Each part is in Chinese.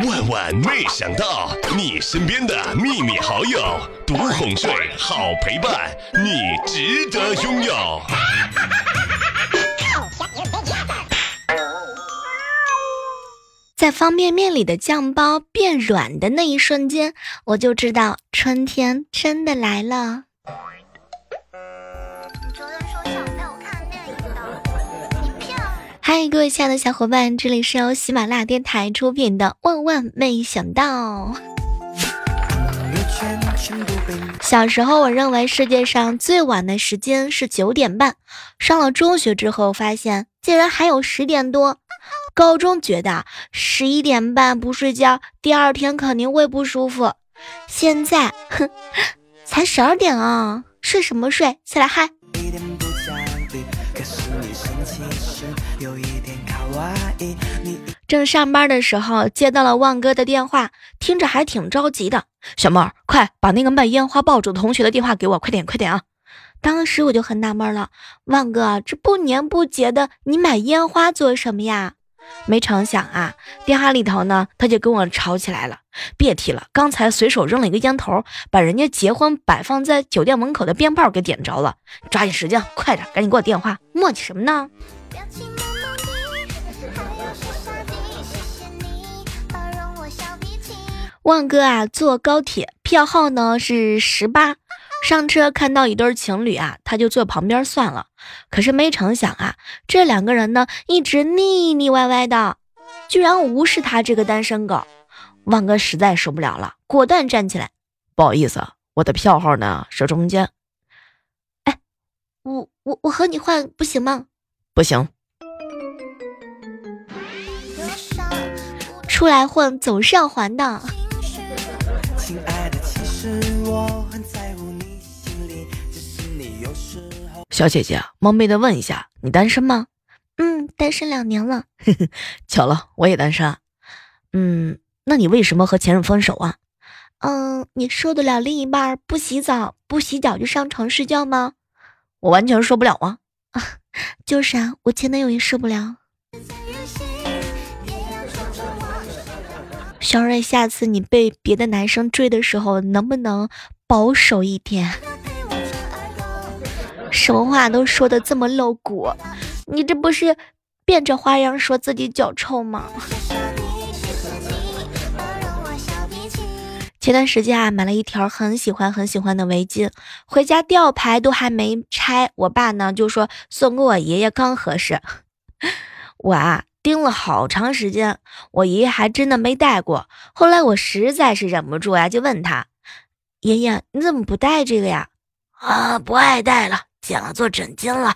万万没想到，你身边的秘密好友，独哄睡，好陪伴，你值得拥有。在方便面里的酱包变软的那一瞬间，我就知道春天真的来了。嗨，各位亲爱的小伙伴，这里是由喜马拉雅电台出品的《万万没想到》。小时候，我认为世界上最晚的时间是九点半。上了中学之后，发现竟然还有十点多。高中觉得十一点半不睡觉，第二天肯定胃不舒服。现在，哼，才十二点啊，睡什么睡？起来嗨！正上班的时候，接到了旺哥的电话，听着还挺着急的。小妹儿，快把那个卖烟花爆竹的同学的电话给我，快点，快点啊！当时我就很纳闷了，旺哥，这不年不节的，你买烟花做什么呀？没成想啊，电话里头呢，他就跟我吵起来了。别提了，刚才随手扔了一个烟头，把人家结婚摆放在酒店门口的鞭炮给点着了。抓紧时间，快点，赶紧给我电话，磨叽什么呢？旺哥啊，坐高铁票号呢是十八，上车看到一对情侣啊，他就坐旁边算了。可是没成想啊，这两个人呢一直腻腻歪歪的，居然无视他这个单身狗。旺哥实在受不了了，果断站起来，不好意思，我的票号呢是中间。哎，我我我和你换不行吗？不行。出来混总是要还的。小姐姐，冒昧的问一下，你单身吗？嗯，单身两年了。巧了，我也单身。嗯，那你为什么和前任分手啊？嗯，你受得了另一半不洗澡、不洗脚就上床睡觉吗？我完全受不了啊！就是啊，我前男友也受不了。小蕊，下次你被别的男生追的时候，能不能保守一点？什么话都说的这么露骨，你这不是变着花样说自己脚臭吗？前段时间啊，买了一条很喜欢很喜欢的围巾，回家吊牌都还没拆，我爸呢就说送给我爷爷刚合适。我啊盯了好长时间，我爷爷还真的没戴过。后来我实在是忍不住呀，就问他：“爷爷，你怎么不戴这个呀？”啊，不爱戴了。剪了做枕巾了。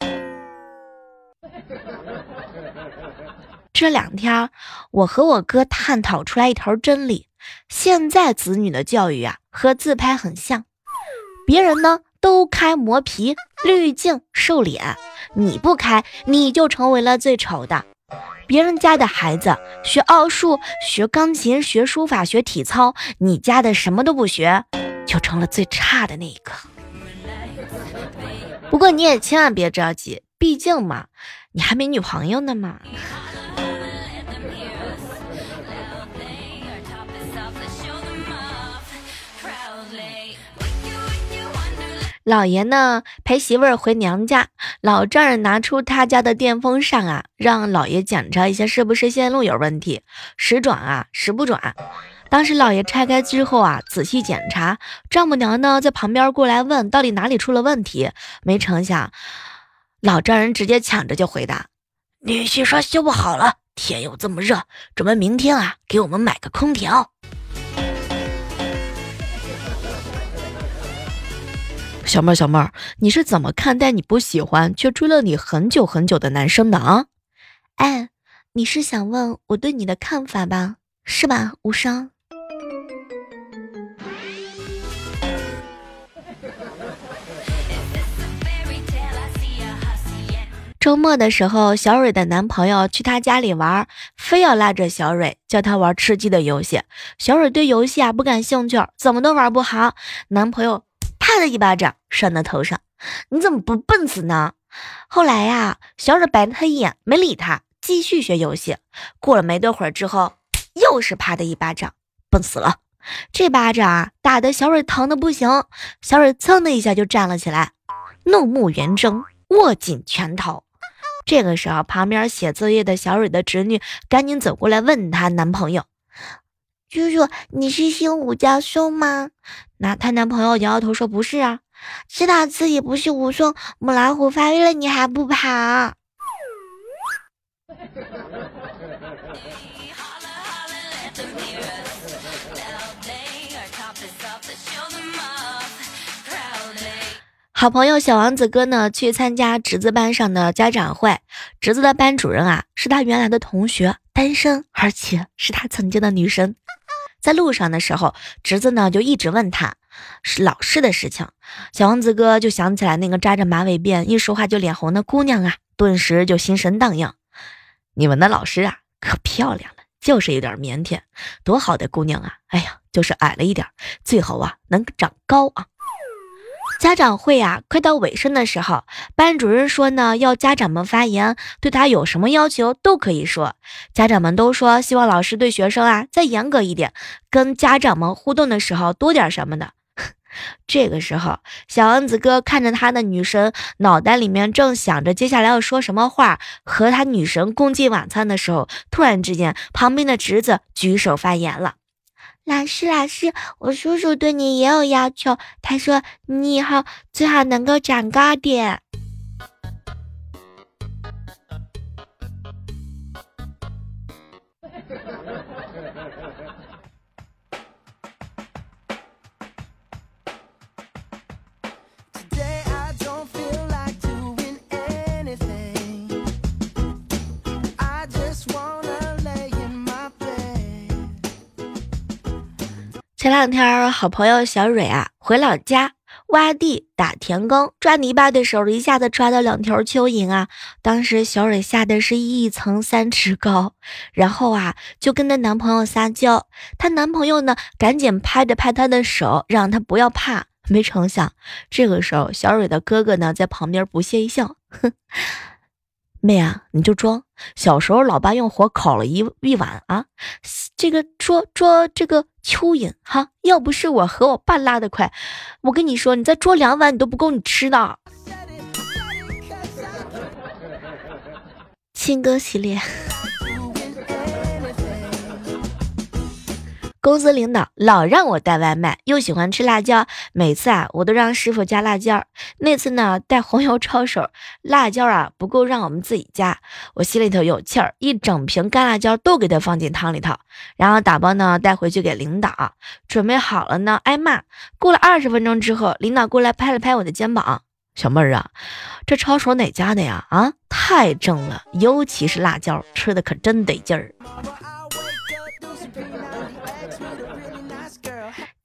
这两天，我和我哥探讨出来一条真理：现在子女的教育啊，和自拍很像。别人呢都开磨皮、滤镜、瘦脸，你不开，你就成为了最丑的。别人家的孩子学奥数、学钢琴、学书法、学体操，你家的什么都不学，就成了最差的那一个。不过你也千万别着急，毕竟嘛，你还没女朋友呢嘛。老爷呢陪媳妇儿回娘家，老丈人拿出他家的电风扇啊，让老爷检查一下是不是线路有问题，时转啊时不转。当时老爷拆开之后啊，仔细检查，丈母娘呢在旁边过来问到底哪里出了问题，没成想，老丈人直接抢着就回答：“女婿说修不好了，天又这么热，准备明天啊给我们买个空调。”小妹儿，小妹儿，你是怎么看待你不喜欢却追了你很久很久的男生的啊？哎，你是想问我对你的看法吧？是吧，无伤。周末的时候，小蕊的男朋友去她家里玩，非要拉着小蕊，叫她玩吃鸡的游戏。小蕊对游戏啊不感兴趣，怎么都玩不好。男朋友啪的一巴掌扇到头上，你怎么不笨死呢？后来呀，小蕊白了他一眼，没理他，继续学游戏。过了没多会儿之后，又是啪的一巴掌，笨死了。这巴掌啊，打的小蕊疼的不行，小蕊噌的一下就站了起来，怒目圆睁，握紧拳头。这个时候，旁边写作业的小蕊的侄女赶紧走过来问她男朋友：“叔叔，你是姓武教授吗？”那她男朋友摇摇头说：“不是啊，知道自己不是武松，母老虎发威了，你还不跑？” 好朋友小王子哥呢，去参加侄子班上的家长会。侄子的班主任啊，是他原来的同学，单身，而且是他曾经的女神。在路上的时候，侄子呢就一直问他是老师的事情。小王子哥就想起来那个扎着马尾辫、一说话就脸红的姑娘啊，顿时就心神荡漾。你们的老师啊，可漂亮了，就是有点腼腆。多好的姑娘啊！哎呀，就是矮了一点，最好啊能长高啊。家长会啊，快到尾声的时候，班主任说呢，要家长们发言，对他有什么要求都可以说。家长们都说希望老师对学生啊再严格一点，跟家长们互动的时候多点什么的。这个时候，小王子哥看着他的女神，脑袋里面正想着接下来要说什么话，和他女神共进晚餐的时候，突然之间，旁边的侄子举手发言了。老师，老师，我叔叔对你也有要求。他说你以后最好能够长高点。前两天，好朋友小蕊啊回老家挖地打田埂抓泥巴的时候，一下子抓到两条蚯蚓啊！当时小蕊吓得是一层三尺高，然后啊就跟她男朋友撒娇，她男朋友呢赶紧拍着拍她的手，让她不要怕。没成想，这个时候小蕊的哥哥呢在旁边不屑一笑，哼。妹啊，你就装小时候老爸用火烤了一一碗啊，这个捉捉这个蚯蚓哈，要不是我和我爸拉的快，我跟你说，你再捉两碗你都不够你吃的。亲哥系列。公司领导老让我带外卖，又喜欢吃辣椒，每次啊我都让师傅加辣椒。那次呢带红油抄手，辣椒啊不够让我们自己加，我心里头有气儿，一整瓶干辣椒都给他放进汤里头，然后打包呢带回去给领导，准备好了呢挨骂。过了二十分钟之后，领导过来拍了拍我的肩膀，小妹儿啊，这抄手哪家的呀？啊，太正了，尤其是辣椒，吃的可真得劲儿。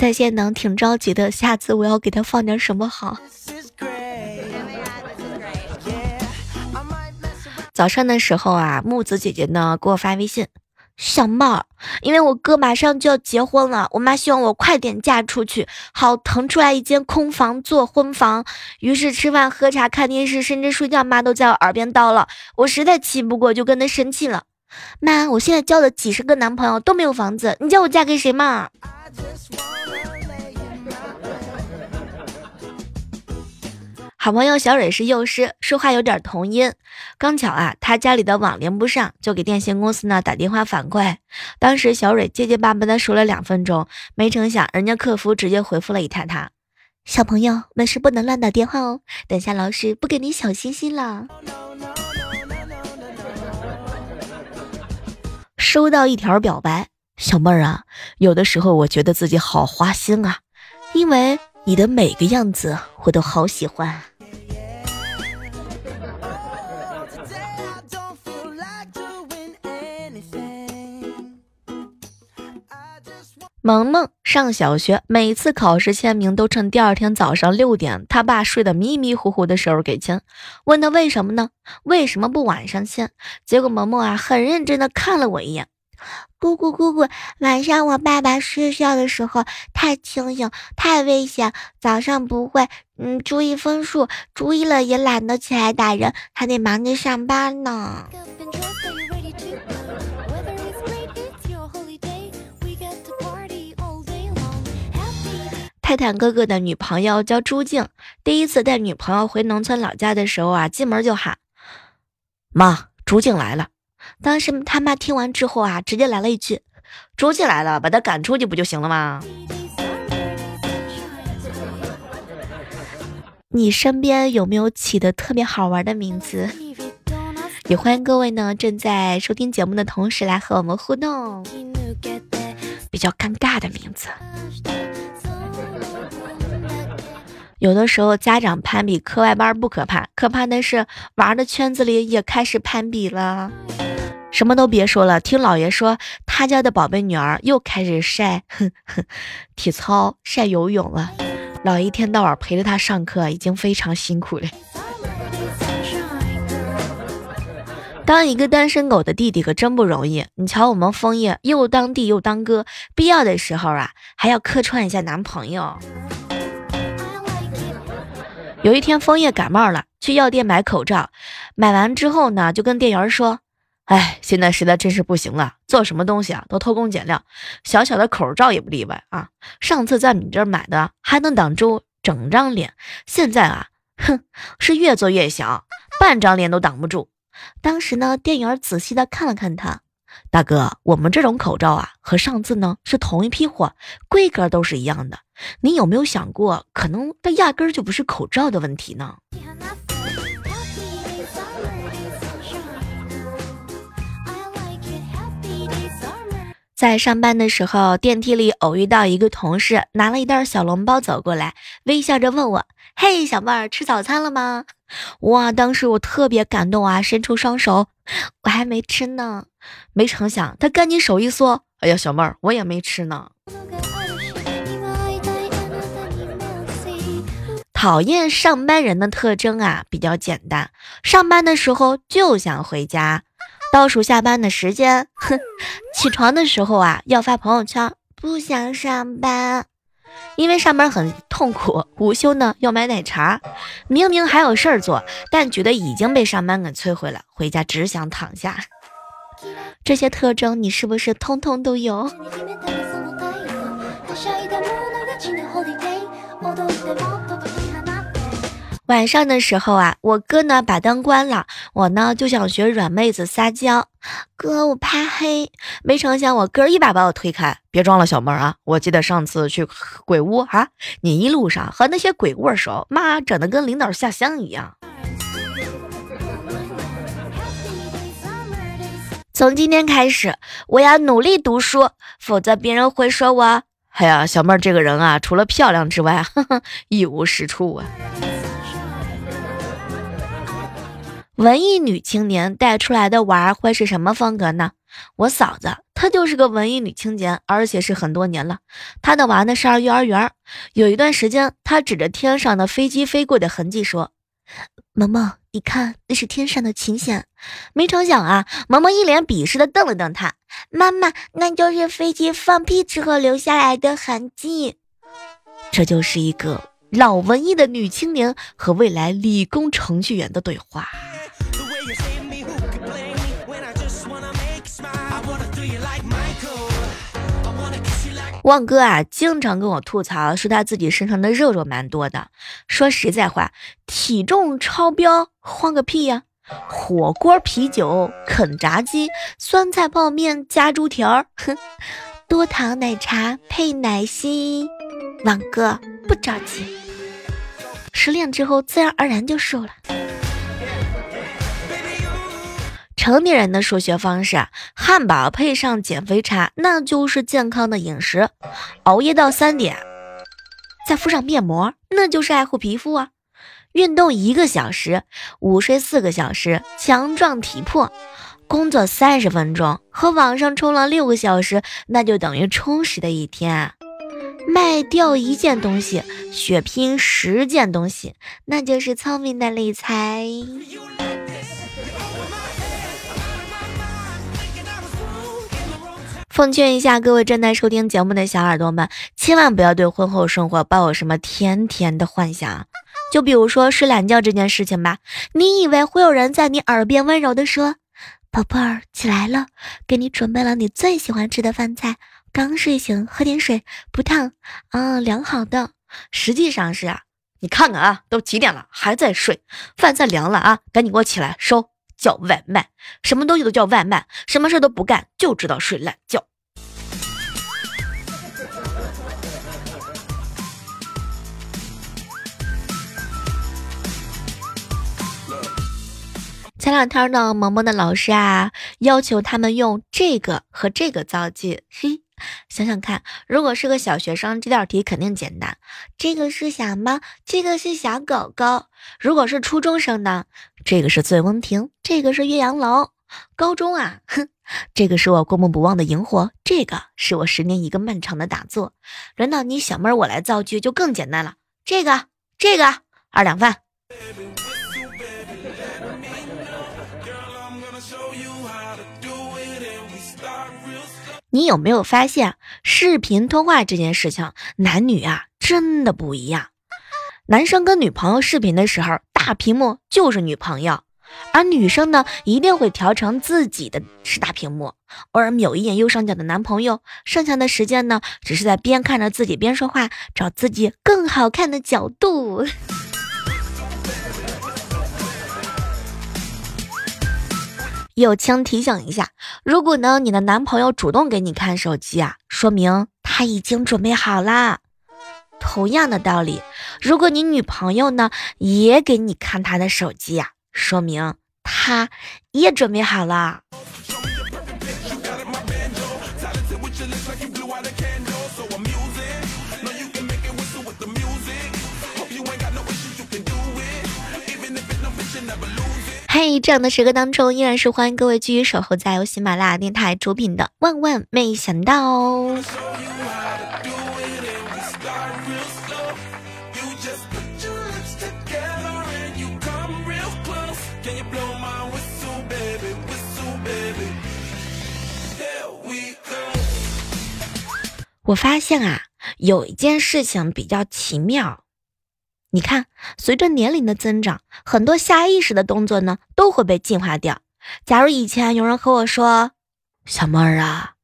在线等挺着急的，下次我要给他放点什么好？早上的时候啊，木子姐姐呢给我发微信，小妹儿，因为我哥马上就要结婚了，我妈希望我快点嫁出去，好腾出来一间空房做婚房。于是吃饭、喝茶、看电视，甚至睡觉，妈都在我耳边叨唠。我实在气不过，就跟她生气了。妈，我现在交了几十个男朋友都没有房子，你叫我嫁给谁嘛？好朋友小蕊是幼师，说话有点童音。刚巧啊，他家里的网连不上，就给电信公司呢打电话反馈。当时小蕊结结巴巴的说了两分钟，没成想人家客服直接回复了一太他：“小朋友，没事不能乱打电话哦，等下老师不给你小心心了。”收到一条表白，小妹儿啊，有的时候我觉得自己好花心啊，因为你的每个样子我都好喜欢。萌萌上小学，每次考试签名都趁第二天早上六点，他爸睡得迷迷糊糊的时候给签。问他为什么呢？为什么不晚上签？结果萌萌啊，很认真的看了我一眼。姑姑姑姑晚上我爸爸睡觉的时候太清醒太危险早上不会嗯注意分数注意了也懒得起来打人还得忙着上班呢。泰坦哥哥的女朋友叫朱静第一次带女朋友回农村老家的时候啊进门就喊妈朱静来了。当时他妈听完之后啊，直接来了一句：“朱静来了，把他赶出去不就行了吗？”你身边有没有起的特别好玩的名字？也欢迎各位呢，正在收听节目的同时来和我们互动。比较尴尬的名字。有的时候家长攀比课外班不可怕，可怕的是玩的圈子里也开始攀比了。什么都别说了，听姥爷说他家的宝贝女儿又开始晒体操、晒游泳了。老一天到晚陪着他上课，已经非常辛苦了。当一个单身狗的弟弟可真不容易。你瞧，我们枫叶又当弟又当哥，必要的时候啊，还要客串一下男朋友。有一天，枫叶感冒了，去药店买口罩，买完之后呢，就跟店员说：“哎，现在实在真是不行了，做什么东西啊都偷工减料，小小的口罩也不例外啊。上次在你这儿买的还能挡住整张脸，现在啊，哼，是越做越小，半张脸都挡不住。”当时呢，店员仔细的看了看他，大哥，我们这种口罩啊，和上次呢是同一批货，规格都是一样的。你有没有想过，可能这压根儿就不是口罩的问题呢？在上班的时候，电梯里偶遇到一个同事，拿了一袋小笼包走过来，微笑着问我：“嘿，小妹儿，吃早餐了吗？”哇，当时我特别感动啊，伸出双手，我还没吃呢。没成想，他赶紧手一缩：“哎呀，小妹儿，我也没吃呢。”讨厌上班人的特征啊，比较简单，上班的时候就想回家。倒数下班的时间，哼，起床的时候啊，要发朋友圈，不想上班，因为上班很痛苦。午休呢，要买奶茶，明明还有事儿做，但觉得已经被上班给摧毁了，回家只想躺下。这些特征，你是不是通通都有？晚上的时候啊，我哥呢把灯关了，我呢就想学软妹子撒娇，哥我怕黑，没成想我哥一把把我推开，别装了小妹儿啊！我记得上次去鬼屋啊，你一路上和那些鬼握手，妈整的跟领导下乡一样。从今天开始，我要努力读书，否则别人会说我，哎呀，小妹儿这个人啊，除了漂亮之外，一无是处啊。文艺女青年带出来的娃会是什么风格呢？我嫂子她就是个文艺女青年，而且是很多年了。她的娃呢是儿幼儿园，有一段时间，她指着天上的飞机飞过的痕迹说：“萌萌，你看那是天上的琴弦。”没成想啊，萌萌一脸鄙视的瞪了瞪她：“妈妈，那就是飞机放屁之后留下来的痕迹。”这就是一个老文艺的女青年和未来理工程序员的对话。旺哥啊，经常跟我吐槽，说他自己身上的肉肉蛮多的。说实在话，体重超标，慌个屁呀！火锅、啤酒、啃炸鸡、酸菜泡面加猪蹄儿，哼，多糖奶茶配奶昔。旺哥不着急，失恋之后自然而然就瘦了。成年人的数学方式，汉堡配上减肥茶，那就是健康的饮食；熬夜到三点，再敷上面膜，那就是爱护皮肤啊；运动一个小时，午睡四个小时，强壮体魄；工作三十分钟，和网上冲浪六个小时，那就等于充实的一天；卖掉一件东西，血拼十件东西，那就是聪明的理财。奉劝一下各位正在收听节目的小耳朵们，千万不要对婚后生活抱有什么甜甜的幻想。就比如说睡懒觉这件事情吧，你以为会有人在你耳边温柔的说：“宝贝儿，起来了，给你准备了你最喜欢吃的饭菜。刚睡醒，喝点水，不烫啊，凉好的。”实际上是啊，你看看啊，都几点了还在睡，饭菜凉了啊，赶紧给我起来收叫外卖，什么东西都叫外卖，什么事都不干，就知道睡懒觉。前两天呢，萌萌的老师啊，要求他们用这个和这个造句。嘿，想想看，如果是个小学生，这道题肯定简单。这个是小猫，这个是小狗狗。如果是初中生呢，这个是醉翁亭，这个是岳阳楼。高中啊，哼，这个是我过目不忘的萤火，这个是我十年一个漫长的打坐。轮到你小妹儿我来造句就更简单了。这个，这个二两饭。你有没有发现，视频通话这件事情，男女啊真的不一样。男生跟女朋友视频的时候，大屏幕就是女朋友，而女生呢，一定会调成自己的是大屏幕，偶尔瞄一眼右上角的男朋友，剩下的时间呢，只是在边看着自己边说话，找自己更好看的角度。友情提醒一下，如果呢你的男朋友主动给你看手机啊，说明他已经准备好啦。同样的道理，如果你女朋友呢也给你看她的手机呀，说明她也准备好了。嘿，这样的时刻当中，依然是欢迎各位继续守候在由喜马拉雅电台出品的《万万没想到》。我发现啊，有一件事情比较奇妙。你看，随着年龄的增长，很多下意识的动作呢都会被进化掉。假如以前有人和我说：“小妹儿啊，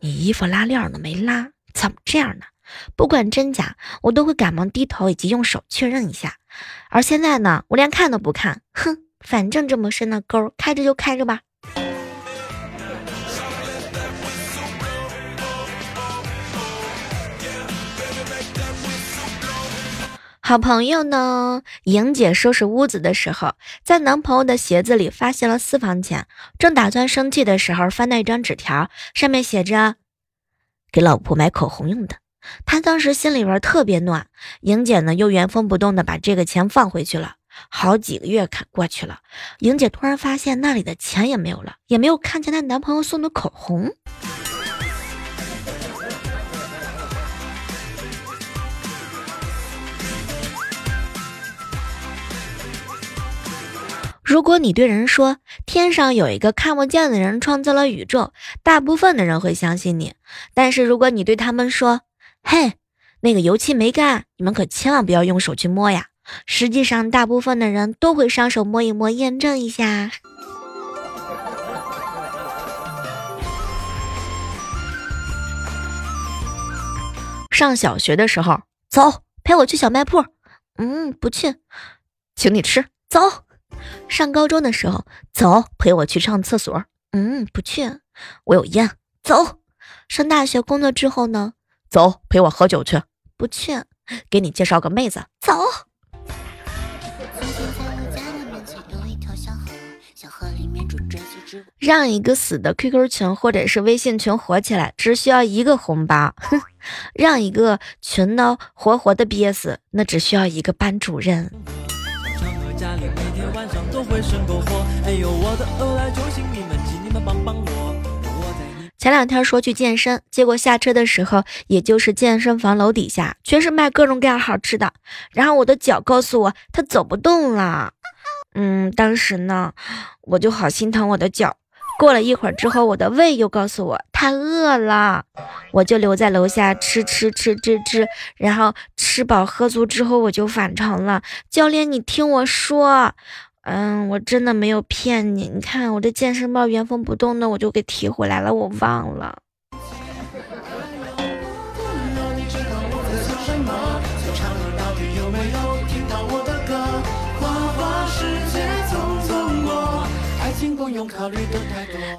你衣服拉链呢没拉？怎么这样呢？”不管真假，我都会赶忙低头以及用手确认一下。而现在呢，我连看都不看，哼，反正这么深的沟，开着就开着吧。好朋友呢，莹姐收拾屋子的时候，在男朋友的鞋子里发现了私房钱，正打算生气的时候，翻到一张纸条，上面写着“给老婆买口红用的”。她当时心里边特别暖。莹姐呢，又原封不动的把这个钱放回去了。好几个月看过去了，莹姐突然发现那里的钱也没有了，也没有看见她男朋友送的口红。如果你对人说天上有一个看不见的人创造了宇宙，大部分的人会相信你。但是如果你对他们说，嘿，那个油漆没干，你们可千万不要用手去摸呀，实际上大部分的人都会上手摸一摸，验证一下。上小学的时候，走，陪我去小卖铺。嗯，不去，请你吃，走。上高中的时候，走，陪我去上厕所。嗯，不去，我有烟。走。上大学工作之后呢，走，陪我喝酒去。不去，给你介绍个妹子。走。让一个死的 QQ 群或者是微信群火起来，只需要一个红包。哼，让一个群呢活活的憋死，那只需要一个班主任。家里每天晚上都会生篝火前两天说去健身，结果下车的时候，也就是健身房楼底下全是卖各种各样好吃的，然后我的脚告诉我它走不动了。嗯，当时呢，我就好心疼我的脚。过了一会儿之后，我的胃又告诉我它饿了，我就留在楼下吃吃吃吃吃，然后吃饱喝足之后我就返程了。教练，你听我说，嗯，我真的没有骗你，你看我这健身包原封不动的我就给提回来了，我忘了。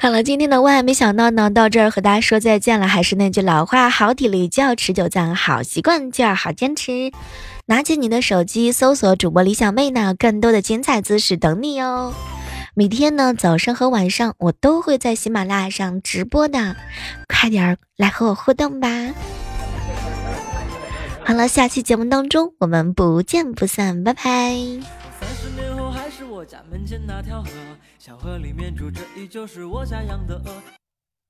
好了，今天的万万没想到呢，到这儿和大家说再见了。还是那句老话，好体力就要持久战，好习惯就要好坚持。拿起你的手机，搜索主播李小妹呢，更多的精彩姿势等你哦。每天呢，早上和晚上我都会在喜马拉雅上直播的，快点儿来和我互动吧。好了，下期节目当中我们不见不散，拜拜。三十年后还是我家门前那条河，小河里面住着依旧是我家养的鹅。